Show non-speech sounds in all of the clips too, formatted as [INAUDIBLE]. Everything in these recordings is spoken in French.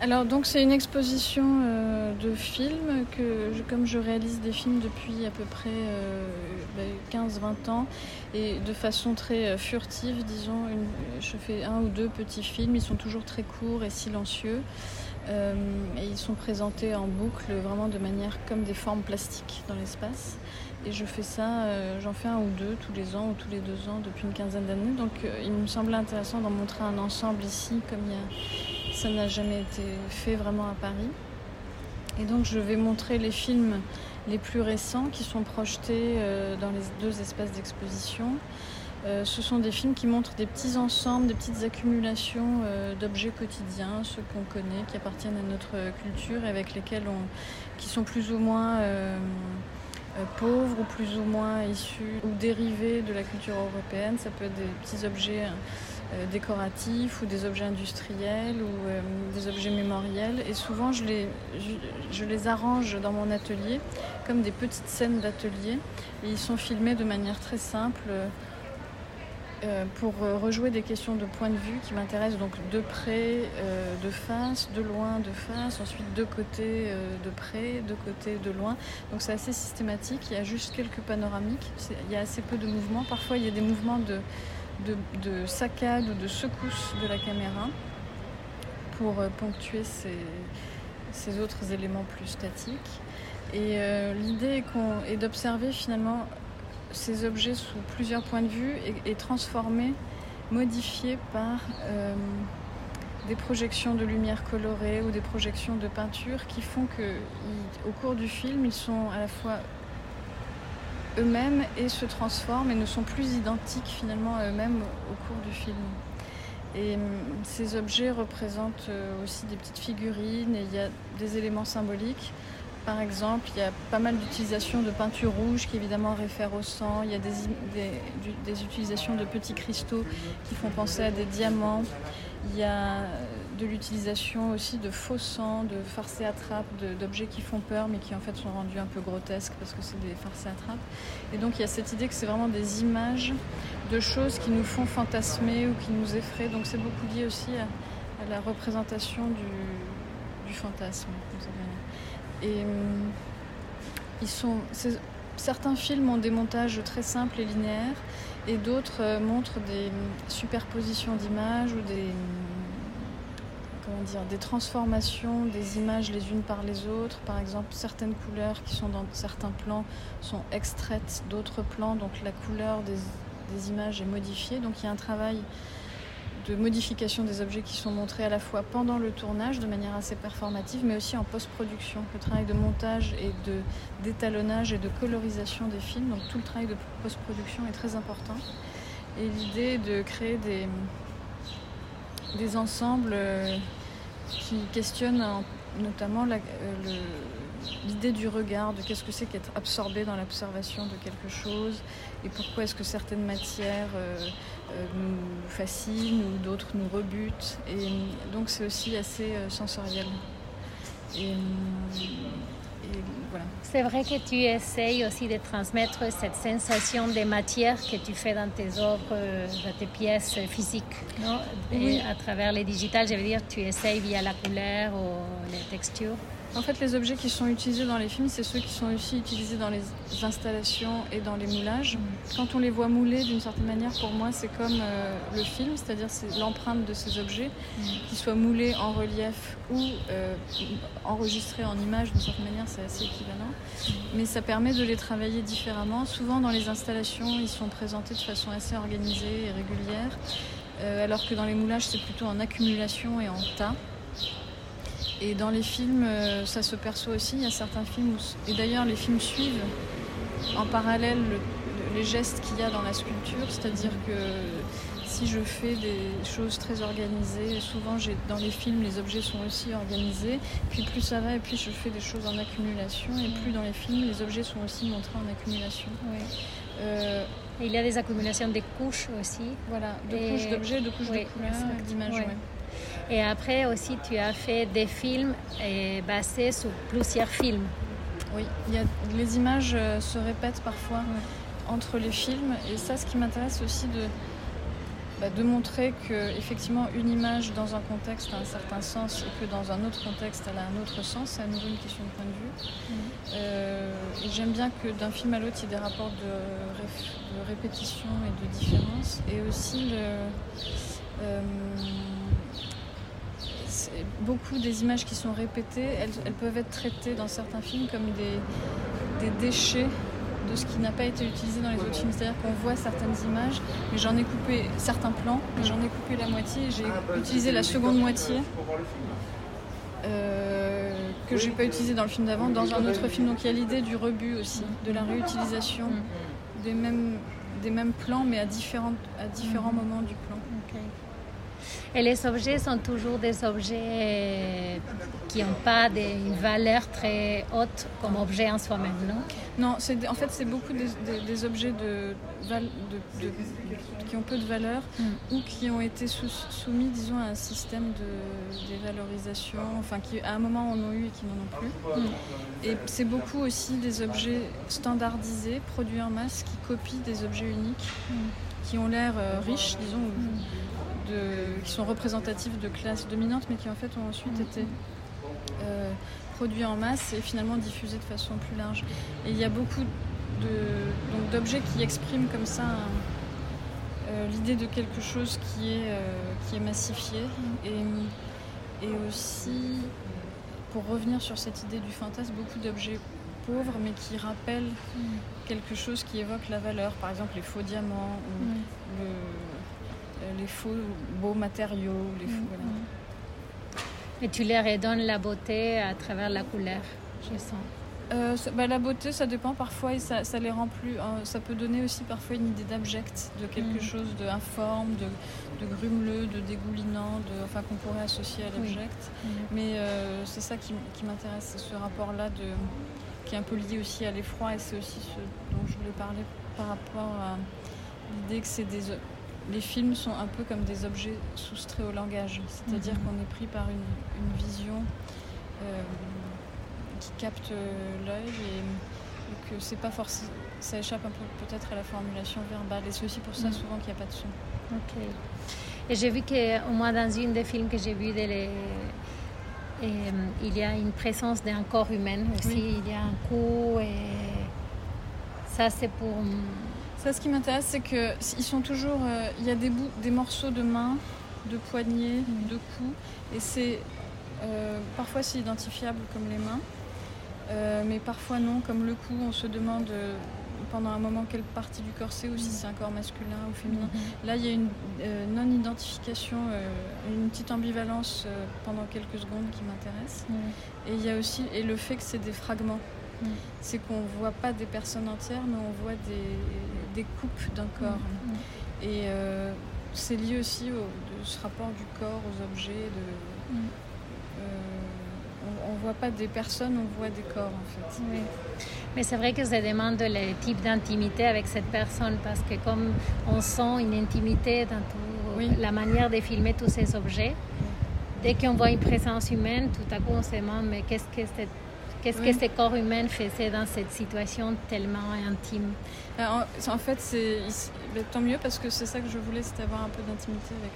Alors donc c'est une exposition euh, de films que je- comme je réalise des films depuis à peu près euh, ben, 15-20 ans et de façon très euh, furtive disons, une- je fais un ou deux petits films, ils sont toujours très courts et silencieux euh, et ils sont présentés en boucle vraiment de manière comme des formes plastiques dans l'espace. Et je fais ça, euh, j'en fais un ou deux tous les ans ou tous les deux ans depuis une quinzaine d'années. Donc euh, il me semblait intéressant d'en montrer un ensemble ici comme il y a ça n'a jamais été fait vraiment à Paris. Et donc je vais montrer les films les plus récents qui sont projetés euh, dans les deux espaces d'exposition. Euh, ce sont des films qui montrent des petits ensembles, des petites accumulations euh, d'objets quotidiens, ceux qu'on connaît, qui appartiennent à notre culture et avec lesquels on, qui sont plus ou moins pauvres ou plus ou moins issus ou dérivés de la culture européenne. Ça peut être des petits objets décoratifs ou des objets industriels ou euh, des objets mémoriels. Et souvent, je les, arrange dans mon atelier comme des petites scènes d'atelier. Et ils sont filmés de manière très simple euh, pour euh, rejouer des questions de point de vue qui m'intéressent donc de près, euh, de face, de loin, de face, ensuite de côté, euh, de près, de côté, de loin. Donc c'est assez systématique, il y a juste quelques panoramiques, il y a assez peu de mouvements. Parfois il y a des mouvements de, de, de saccade ou de secousse de la caméra pour euh, ponctuer ces, autres éléments plus statiques. Et euh, l'idée est, d'observer finalement ces objets sous plusieurs points de vue et, transformés, modifiés par euh, des projections de lumière colorée ou des projections de peinture qui font que, au cours du film, ils sont à la fois eux-mêmes et se transforment et ne sont plus identiques finalement à eux-mêmes au cours du film. Et hum, ces objets représentent euh, aussi des petites figurines et il y a des éléments symboliques. Par exemple, il y a pas mal d'utilisation de peinture rouge qui évidemment réfère au sang. Il y a des, des, utilisations de petits cristaux qui font penser à des diamants. Il y a de l'utilisation aussi de faux sang, de farces et attrapes, d'objets qui font peur mais qui en fait sont rendus un peu grotesques parce que c'est des farces et attrapes. Et donc il y a cette idée que c'est vraiment des images de choses qui nous font fantasmer ou qui nous effraient. Donc c'est beaucoup lié aussi à, la représentation du, fantasme. Et hum, ils sont, certains films ont des montages très simples et linéaires, et d'autres euh, montrent des hum, superpositions d'images ou des, hum, des transformations des images les unes par les autres. Par exemple, certaines couleurs qui sont dans certains plans sont extraites d'autres plans, donc la couleur des, des images est modifiée. Donc il y a un travail de modification des objets qui sont montrés à la fois pendant le tournage de manière assez performative, mais aussi en post-production. Le travail de montage et de d'étalonnage et de colorisation des films, donc tout le travail de post-production est très important. Et l'idée de créer des, des ensembles euh, qui questionnent en- notamment euh, l'idée du regard, de qu'est-ce que c'est qu'être absorbé dans l'observation de quelque chose et pourquoi est-ce que certaines matières euh, euh, nous fascinent ou d'autres nous rebutent. Et euh, donc c'est aussi assez euh, sensoriel. Euh, voilà. C'est vrai que tu essayes aussi de transmettre cette sensation de matière que tu fais dans tes œuvres, euh, dans tes pièces physiques. Non? Et Oui. à travers les digitales, je veux dire, tu essayes via la couleur ou les textures? En fait, les objets qui sont utilisés dans les films, c'est ceux qui sont aussi utilisés dans les installations et dans les moulages. Quand on les voit moulés, d'une certaine manière, pour moi, c'est comme euh, le film, c'est-à-dire c'est l'empreinte de ces objets, qu'ils soient moulés en relief ou euh, enregistrés en image, d'une certaine manière, c'est assez équivalent. Mais ça permet de les travailler différemment. Souvent, dans les installations, ils sont présentés de façon assez organisée et régulière, euh, alors que dans les moulages, c'est plutôt en accumulation et en tas. Et dans les films, euh, ça se perçoit aussi. Il y a certains films où, et d'ailleurs, les films suivent en parallèle le- le- les gestes qu'il y a dans la sculpture. C'est-à-dire que si je fais des choses très organisées, souvent dans les films, les objets sont aussi organisés. Puis plus ça va, et plus je fais des choses en accumulation. Et plus dans les films, les objets sont aussi montrés en accumulation. Euh, Et il y a des accumulations de couches aussi. voilà, de Et- couches d'objets, de couches oui, de couleurs, d'images. Ouais. Et après aussi, tu as fait des films euh, basés sur plusieurs films. Oui, il y a, les images euh, se répètent parfois entre les films. Et ça, ce qui m'intéresse aussi de, bah, de montrer que effectivement une image dans un contexte a un certain sens et que dans un autre contexte elle a un autre sens, c'est à nouveau une question de point de vue. Mmh. Euh, et j'aime bien que d'un film à l'autre il y ait des rapports de, répétition et de différence. Et aussi le, euh, beaucoup des images qui sont répétées, elles, peuvent être traitées dans certains films comme des déchets de ce qui n'a pas été utilisé dans les autres films. C'est-à-dire qu'on voit certaines images, mais j'en ai coupé certains plans, mais j'en ai coupé la moitié et j'ai utilisé la seconde moitié. Euh, que j'ai pas utilisé dans le film d'avant, dans un autre film. Donc il y a l'idée du rebut aussi, de la réutilisation des mêmes, des mêmes plans, mais à, différentes, à différents moments du plan. Et les objets sont toujours des objets qui n'ont pas une valeur très haute comme objet en soi-même, non? Non, en fait, c'est beaucoup des, objets de, qui ont peu de valeur mm. ou qui ont été soumis, disons, à un système de dévalorisation, enfin, qui à un moment en ont eu et qui n'en ont plus. Mm. Et c'est beaucoup aussi des objets standardisés, produits en masse, qui copient des objets uniques, mm. qui ont l'air euh, riches, disons qui sont représentatifs de classes dominantes, mais qui en fait ont ensuite été euh, produits en masse et finalement diffusés de façon plus large. Et il y a beaucoup d'objets qui expriment comme ça euh, l'idée de quelque chose qui est, euh, qui est massifié. Et, et aussi, pour revenir sur cette idée du fantasme, beaucoup d'objets pauvres mais qui rappellent quelque chose qui évoque la valeur, par exemple les faux diamants ou le, les faux beaux matériaux. Les faux, mm-hmm. Et tu leur redonnes la beauté à travers la couleur, je sens. Euh, bah, la beauté, ça dépend parfois et ça, ça les rend plus. Euh, ça peut donner aussi parfois une idée d'abject, de quelque mm. chose d'informe, de, de grumeleux, de dégoulinant, de, enfin qu'on pourrait associer à l'abject. Mm-hmm. Mais c'est ça qui, qui m'intéresse, c'est ce rapport-là de, qui est un peu lié aussi à l'effroi et c'est aussi ce dont je voulais parler par rapport à l'idée que c'est des les films sont un peu comme des objets soustraits au langage, c'est-à-dire mhm. qu'on est pris par une, vision euh, qui capte l'œil et, que c'est pas forcément, ça échappe un peu peut-être à la formulation verbale et c'est aussi pour ça mhm. souvent qu'il n'y a pas de son. Ok. Et j'ai vu qu'au moins dans une des films que j'ai vu, les... Et, il y a une présence d'un corps humain aussi, il y a un cou et ça c'est pour ça, ce qui m'intéresse, c'est qu'ils sont toujours. Euh, il y a des, bouts, des morceaux de main, de poignets, de cou, et c'est. Euh, parfois, c'est identifiable comme les mains, euh, mais parfois non, comme le cou, on se demande pendant un moment quelle partie du corps c'est ou si c'est un corps masculin ou féminin. Mhm. Là, il y a une non-identification, une petite ambivalence pendant quelques secondes qui m'intéresse. Et il y a aussi et le fait que c'est des fragments. C'est qu'on ne voit pas des personnes entières, mais on voit des, coupes d'un corps. Mm. Mm. Et euh, c'est lié aussi au de ce rapport du corps aux objets. De, mm. euh, on ne voit pas des personnes, on voit des corps en fait. Mais c'est vrai que ça demande le type d'intimité avec cette personne parce que comme on sent une intimité dans la manière de filmer tous ces objets, dès qu'on voit une présence humaine, tout à coup on se demande mais qu'est-ce que cette Qu'est-ce que ce corps humain faisait dans cette situation tellement intime? Euh, en, fait, c'est ben, tant mieux parce que c'est ça que je voulais, c'était avoir un peu d'intimité avec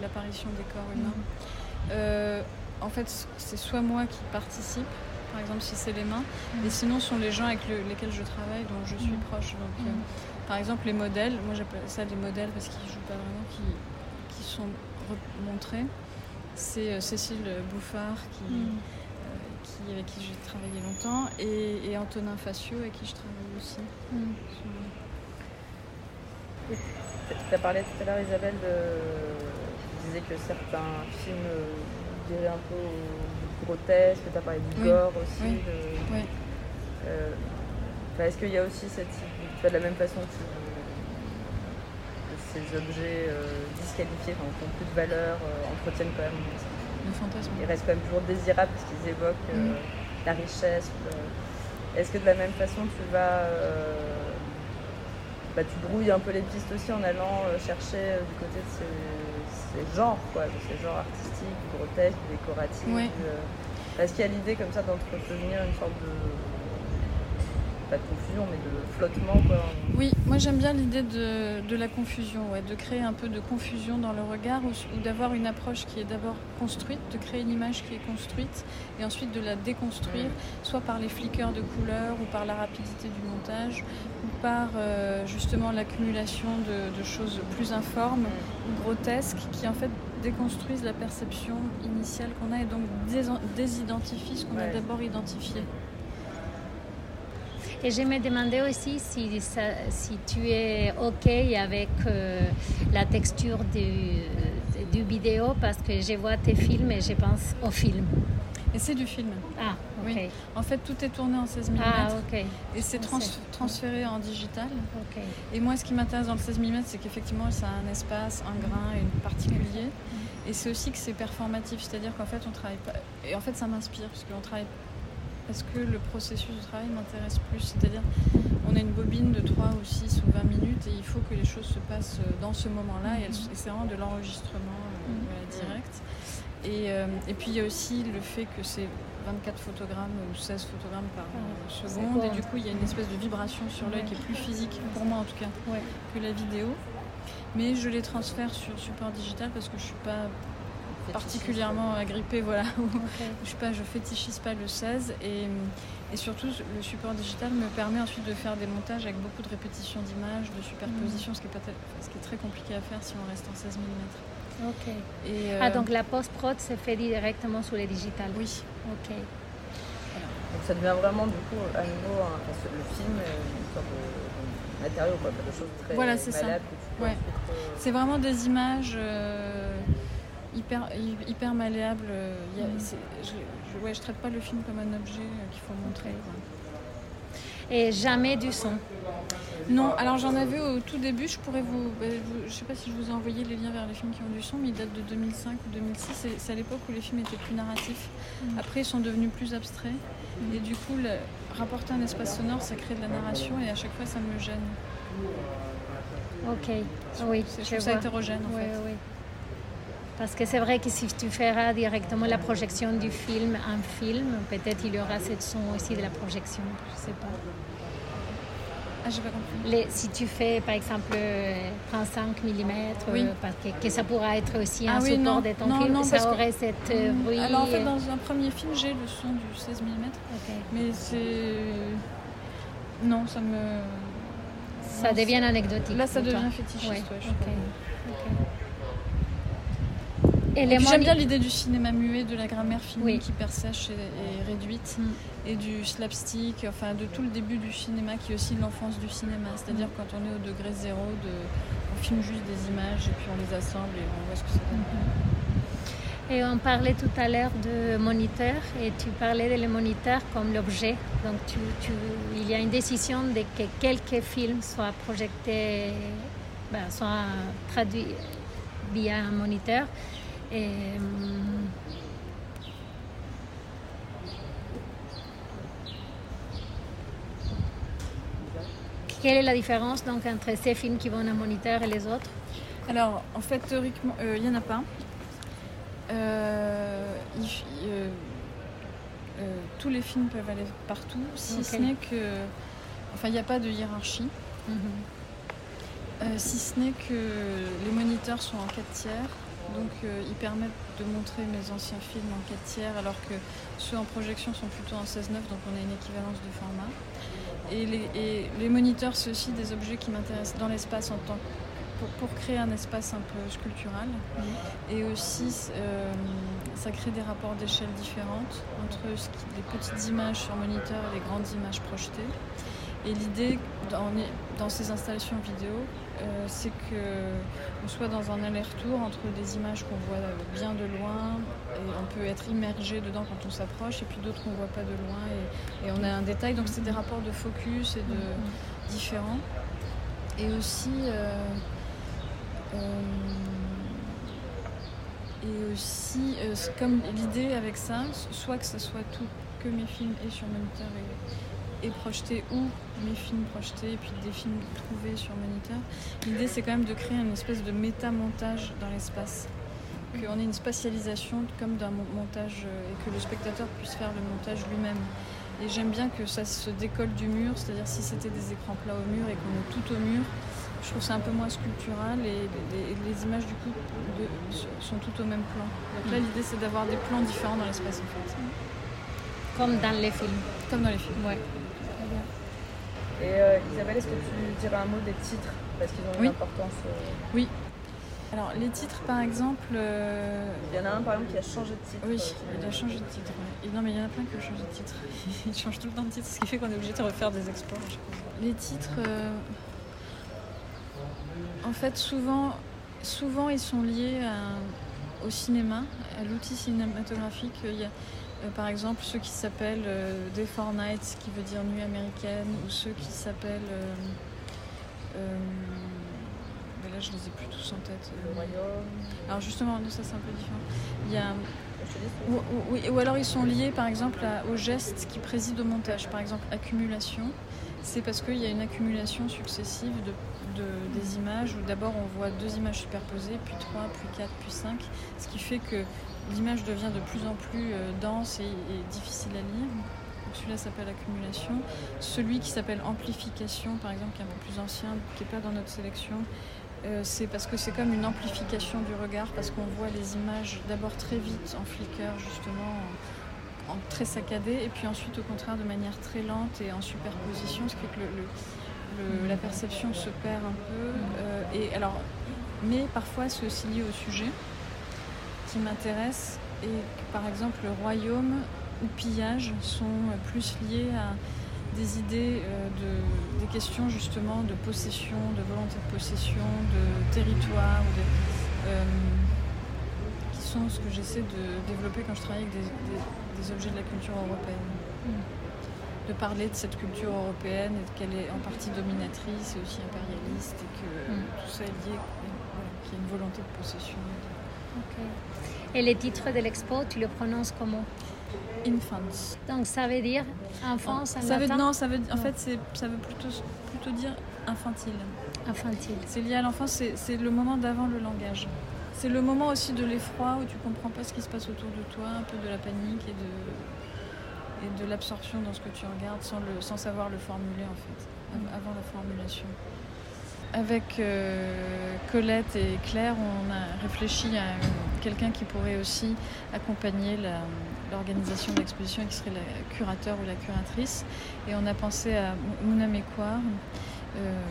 l'apparition des corps humains. Mm. Euh, en fait, c'est soit moi qui participe, par exemple si c'est les mains, mm. et sinon ce sont les gens avec lesquels je travaille, dont je suis mm. proche. Donc, euh, par exemple, les modèles, moi j'appelle ça des modèles parce qu'ils jouent pas vraiment, qui, qui sont montrés. C'est Cécile Bouffard qui avec qui j'ai travaillé longtemps, et, Antonin Facio, avec qui je travaille aussi. Mm. Tu as parlé tout à l'heure, Isabelle, de... tu disais que certains films diraient un peu grotesque, tu as parlé du gore aussi. Euh, est-ce qu'il y a aussi cette. Tu de la même façon que, ces objets euh, disqualifiés, enfin, qui n'ont plus de valeur, euh, entretiennent quand même fantasme. Ils restent quand même toujours désirables parce qu'ils évoquent euh, mm. la richesse. Est-ce que de la même façon tu vas. Bah, tu brouilles un peu les pistes aussi en allant chercher du côté de ces, genres, quoi, de ces genres artistiques, grotesques, décoratifs. Est-ce qu'il y a l'idée comme ça d'entretenir une sorte de pas de confusion, mais de flottement. Quoi. Oui, moi j'aime bien l'idée de, de, la confusion, ouais, de créer un peu de confusion dans le regard ou, d'avoir une approche qui est d'abord construite, de créer une image qui est construite et ensuite de la déconstruire, soit par les flickers de couleurs ou par la rapidité du montage ou par euh, justement l'accumulation de, de, choses plus informes ou grotesques qui en fait déconstruisent la perception initiale qu'on a et donc désidentifient ce qu'on a d'abord identifié. Et je me demandais aussi si, si tu es OK avec euh, la texture du, du, vidéo, parce que je vois tes films et je pense au film. Et c'est du film. Ah, ok. Oui. En fait, tout est tourné en 16 mm. Ah, ok. Et c'est transféré en digital. Ok. Et moi, ce qui m'intéresse dans le 16 mm, c'est qu'effectivement, ça a un espace, un grain et une particulier. Et c'est aussi que c'est performatif, c'est-à-dire qu'en fait, on travaille pas. Et en fait, ça m'inspire, parce qu'on travaille parce que le processus de travail m'intéresse plus? C'est-à-dire, on a une bobine de 3 ou 6 ou 20 minutes et il faut que les choses se passent euh, dans ce moment-là. Et, c'est vraiment de l'enregistrement euh, mhm. direct. Et, euh, et, puis il y a aussi le fait que c'est 24 photogrammes ou 16 photogrammes par seconde. Et du coup, il y a une espèce de vibration sur l'œil qui est plus physique, pour moi en tout cas, que la vidéo. Mais je les transfère sur support digital parce que je suis pas particulièrement agrippée, voilà. [LAUGHS] je sais pas, je fétichise pas le 16 et, et, surtout le support digital me permet ensuite de faire des montages avec beaucoup de répétitions d'images, de superposition, mm. ce, qui est pas ce qui est très compliqué à faire si on reste en 16 mm. Ok. Et, ah donc la post-prod se fait directement sur les digitales Oui. Ok. Donc ça devient vraiment du coup à nouveau le film une sorte de, matériau, quoi, de choses très voilà, c'est ça. Ouais. Euh, c'est vraiment des images. Euh, hyper, hyper malléable. Il mm. je, je, ouais, je traite pas le film comme un objet euh, qu'il faut montrer. Et jamais du son Non, alors j'en avais au tout début, je pourrais vous, bah, Je sais pas si je vous ai envoyé les liens vers les films qui ont du son, mais ils datent de 2005 ou 2006. C'est à l'époque où les films étaient plus narratifs. Mm. Après, ils sont devenus plus abstraits. Mm. Et du coup, rapporter un espace sonore, ça crée de la narration et à chaque fois, ça me gêne. Ok, oui. Je trouve ça hétérogène en fait. Oui. Parce que c'est vrai que si tu feras directement la projection du film en film, peut-être il y aura cette son aussi de la projection, je ne sais pas. Ah, j'ai pas compris. Les, si tu fais par exemple 35 mm, oui. parce que, ça pourra être aussi un ah support de ton film, ça aurait cette euh, bruit. Alors en fait, dans un premier film, j'ai le son du 16 mm. Mais c'est. Non, ça me. Ça devient anecdotique. Là, ça devient fétichiste, ouais. J'aime bien l'idée du cinéma muet, de la grammaire filmée qui persèche et, réduite, mm. et du slapstick, enfin de tout le début du cinéma qui est aussi l'enfance du cinéma. C'est-à-dire mm. quand on est au degré zéro, de, on filme juste des images et puis on les assemble et on voit ce que ça donne. Mm-hmm. Et on parlait tout à l'heure de moniteur et tu parlais de le moniteur comme l'objet. Donc tu, tu, il y a une décision de que quelques films soient projetés, ben, soient traduits via un moniteur. Et, quelle est la différence donc entre ces films qui vont en moniteur et les autres? Alors, en fait, théoriquement, euh, il n'y en a pas. Euh, euh, tous les films peuvent aller partout, si ce n'est que. Enfin, il n'y a pas de hiérarchie. Mhm. si ce n'est que les moniteurs sont en 4 tiers donc euh, ils permettent de montrer mes anciens films en 4 tiers alors que ceux en projection sont plutôt en 16-9 donc on a une équivalence de format. Et les, moniteurs, c'est aussi des objets qui m'intéressent dans l'espace en tant pour, créer un espace un peu sculptural. Et aussi, euh, ça crée des rapports d'échelle différentes entre les petites images sur moniteur et les grandes images projetées. Et l'idée dans, ces installations vidéo, euh, c'est qu'on soit dans un aller-retour entre des images qu'on voit bien de loin et on peut être immergé dedans quand on s'approche et puis d'autres qu'on ne voit pas de loin et, on a un détail. Donc c'est des rapports de focus et de différents. Et aussi, euh, euh, et aussi comme l'idée avec ça, soit que ce soit tout que mes films et sur moniteur et, et projetés ou mes films projetés et puis des films trouvés sur moniteur. L'idée c'est quand même de créer une espèce de méta-montage dans l'espace. Qu'on ait une spatialisation comme d'un montage euh, et que le spectateur puisse faire le montage lui-même. Et j'aime bien que ça se décolle du mur, c'est-à-dire si c'était des écrans plats au mur et qu'on est tout au mur, je trouve c'est un peu moins sculptural et les, images du coup sont toutes au même plan. Donc là mm. l'idée c'est d'avoir des plans différents dans l'espace en fait. Comme dans les films. Comme dans les films. Ouais. Et euh, Isabelle, est-ce que tu dirais un mot des titres Parce qu'ils ont une importance. Euh, oui. Alors les titres par exemple. Euh, il y en a un par exemple qui a changé de titre. Oui, il a changé de titre. non mais il y en a plein qui ont changé de titre. [LAUGHS] Ils changent tout le temps de titre, ce qui fait qu'on est obligé de refaire des exports. Les titres. En fait, souvent, souvent ils sont liés au cinéma, à l'outil cinématographique. Il y a, par exemple, ceux qui s'appellent euh, Day for Night, qui veut dire nuit américaine, ou ceux qui s'appellent. Euh, là, je les ai plus tous en tête. Alors, justement, ça c'est un peu différent. Il y a. Ou, ou, alors ils sont liés par exemple au geste qui préside au montage. Par exemple, accumulation, c'est parce qu'il y a une accumulation successive de des images où d'abord on voit deux images superposées, puis trois, puis quatre, puis cinq, ce qui fait que l'image devient de plus en plus euh, dense et, difficile à lire. Celui-là s'appelle accumulation. Celui qui s'appelle amplification, par exemple, qui est un peu plus ancien, qui n'est pas dans notre sélection, euh, c'est parce que c'est comme une amplification du regard, parce qu'on voit les images d'abord très vite en flicker, justement, en, très saccadé, et puis ensuite, au contraire, de manière très lente et en superposition, ce qui fait que la perception se perd un peu. Euh, et alors, mais parfois c'est aussi lié au sujet qui m'intéresse. Et par exemple, le royaume ou pillage sont plus liés à des idées, euh, de, des questions justement de possession, de volonté de possession, de territoire, euh, qui sont ce que j'essaie de développer quand je travaille avec des, objets de la culture européenne. Mm de parler de cette culture européenne et qu'elle est en partie dominatrice et aussi impérialiste et que mm. tout ça est lié, qu'il y a une volonté de possession. Et les titres de l'expo, tu le prononces comment? Infants. Donc ça veut dire enfance en ça veut, Non, ça veut, en fait, ça veut plutôt, plutôt dire infantile. Infantile. C'est lié à l'enfance, c'est le moment d'avant le langage. C'est le moment aussi de l'effroi où tu comprends pas ce qui se passe autour de toi, un peu de la panique et de, et de l'absorption dans ce que tu regardes sans, le, sans savoir le formuler en fait, avant la formulation. Avec euh, Colette et Claire, on a réfléchi à quelqu'un qui pourrait aussi accompagner l'organisation de l'exposition, qui serait la curateur ou la curatrice. Et on a pensé à Mouna Mekwar, euh,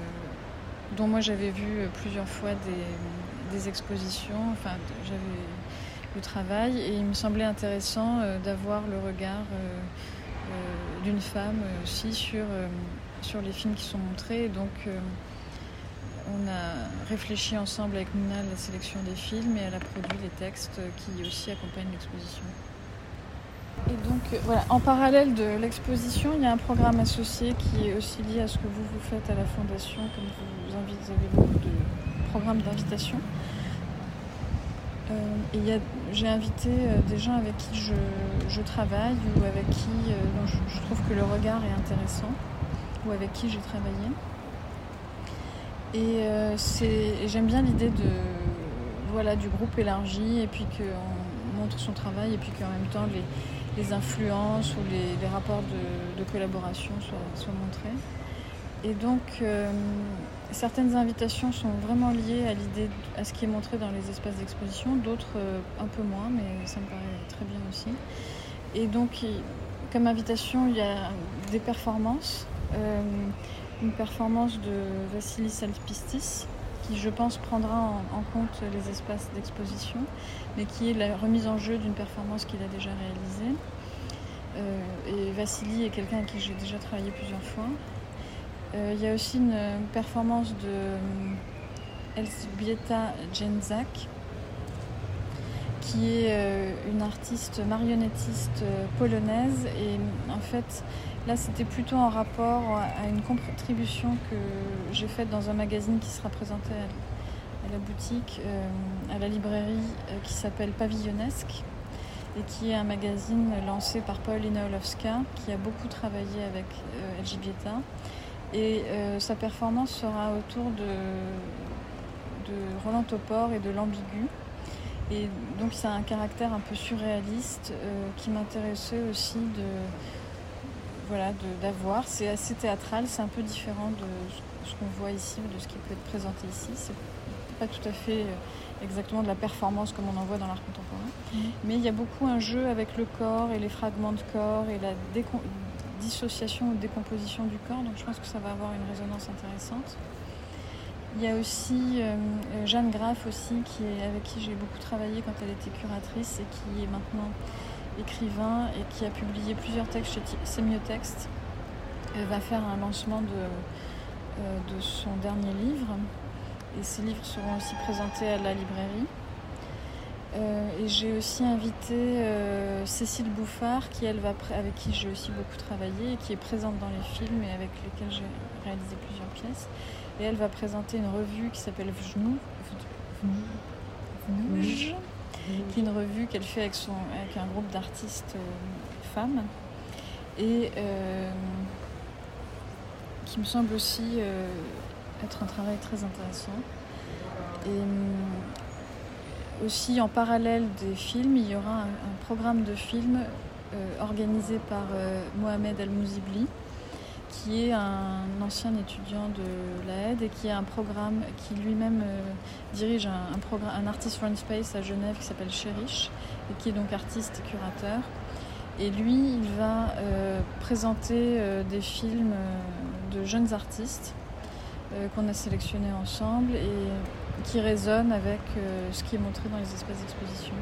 dont moi j'avais vu plusieurs fois des, expositions. Enfin, j'avais le travail et il me semblait intéressant euh, d'avoir le regard d'une femme aussi sur, sur les films qui sont montrés. donc on a réfléchi ensemble avec Mouna la sélection des films et elle a produit les textes qui aussi accompagnent l'exposition. Et donc voilà, en parallèle de l'exposition, il y a un programme associé qui est aussi lié à ce que vous vous faites à la fondation, comme vous, vous avez beaucoup de programmes d'invitation. Euh, et j'ai invité euh, des gens avec qui je, travaille ou avec qui euh, je, trouve que le regard est intéressant ou avec qui j'ai travaillé. Et j'aime bien l'idée voilà du groupe élargi et puis qu'on montre son travail et puis qu'en même temps les, influences ou les, rapports de, collaboration soient, montrés. Et donc Certaines invitations sont vraiment liées à l'idée, à ce qui est montré dans les espaces d'exposition, d'autres euh, un peu moins, mais ça me paraît très bien aussi. Et donc, comme invitation, il y a des performances. Une performance de Vassilis Salpistis, qui je pense prendra en, compte les espaces d'exposition, mais qui est la remise en jeu d'une performance qu'il a déjà réalisée. Euh, et Vassili est quelqu'un avec qui j'ai déjà travaillé plusieurs fois. Euh, il y a aussi une performance de euh, Elzbieta Jenzak, qui est une artiste marionnettiste polonaise. Et en fait, là, c'était plutôt en rapport à une contribution que j'ai faite dans un magazine qui sera présenté à la boutique, à la librairie, qui s'appelle Pavillonnesque et qui est un magazine lancé par Paulina Olowska, qui a beaucoup travaillé avec Elżbieta et euh, sa performance sera autour de, de Roland Topor et de l'ambigu. Et donc ça a un caractère un peu surréaliste euh, qui m'intéressait aussi de voilà, d'avoir. C'est assez théâtral, c'est un peu différent de ce qu'on voit ici ou de ce qui peut être présenté ici. C'est pas tout à fait exactement de la performance comme on en voit dans l'art contemporain. Mm-hmm. Mais il y a beaucoup un jeu avec le corps et les fragments de corps et la dissociation ou décomposition du corps. Donc je pense que ça va avoir une résonance intéressante. Il y a aussi euh, Jeanne Graff aussi, qui est, avec qui j'ai beaucoup travaillé quand elle était curatrice et qui est maintenant écrivain et qui a publié plusieurs textes chez Sémiotexte. Elle va faire un lancement de, euh, de son dernier livre et ces livres seront aussi présentés à la librairie. Euh, et j'ai aussi invité euh, Cécile Bouffard, qui, elle, va avec qui j'ai aussi beaucoup travaillé et qui est présente dans les films et avec lesquels j'ai réalisé plusieurs pièces. Et elle va présenter une revue qui s'appelle Vjnou, qui est une revue qu'elle fait avec, son, avec un groupe d'artistes euh, femmes. Et qui me semble aussi être un travail très intéressant. Et aussi en parallèle des films, il y aura un, programme de films euh, organisé par euh, Mohamed El-Mouzibli, qui est un ancien étudiant de l'AED et qui a un programme, qui lui-même euh, dirige un, programme, un artist run space à Genève qui s'appelle Cherish et qui est donc artiste et curateur. Et lui, il va présenter des films de jeunes artistes euh, qu'on a sélectionné ensemble et qui résonne avec euh, ce qui est montré dans les espaces d'exposition.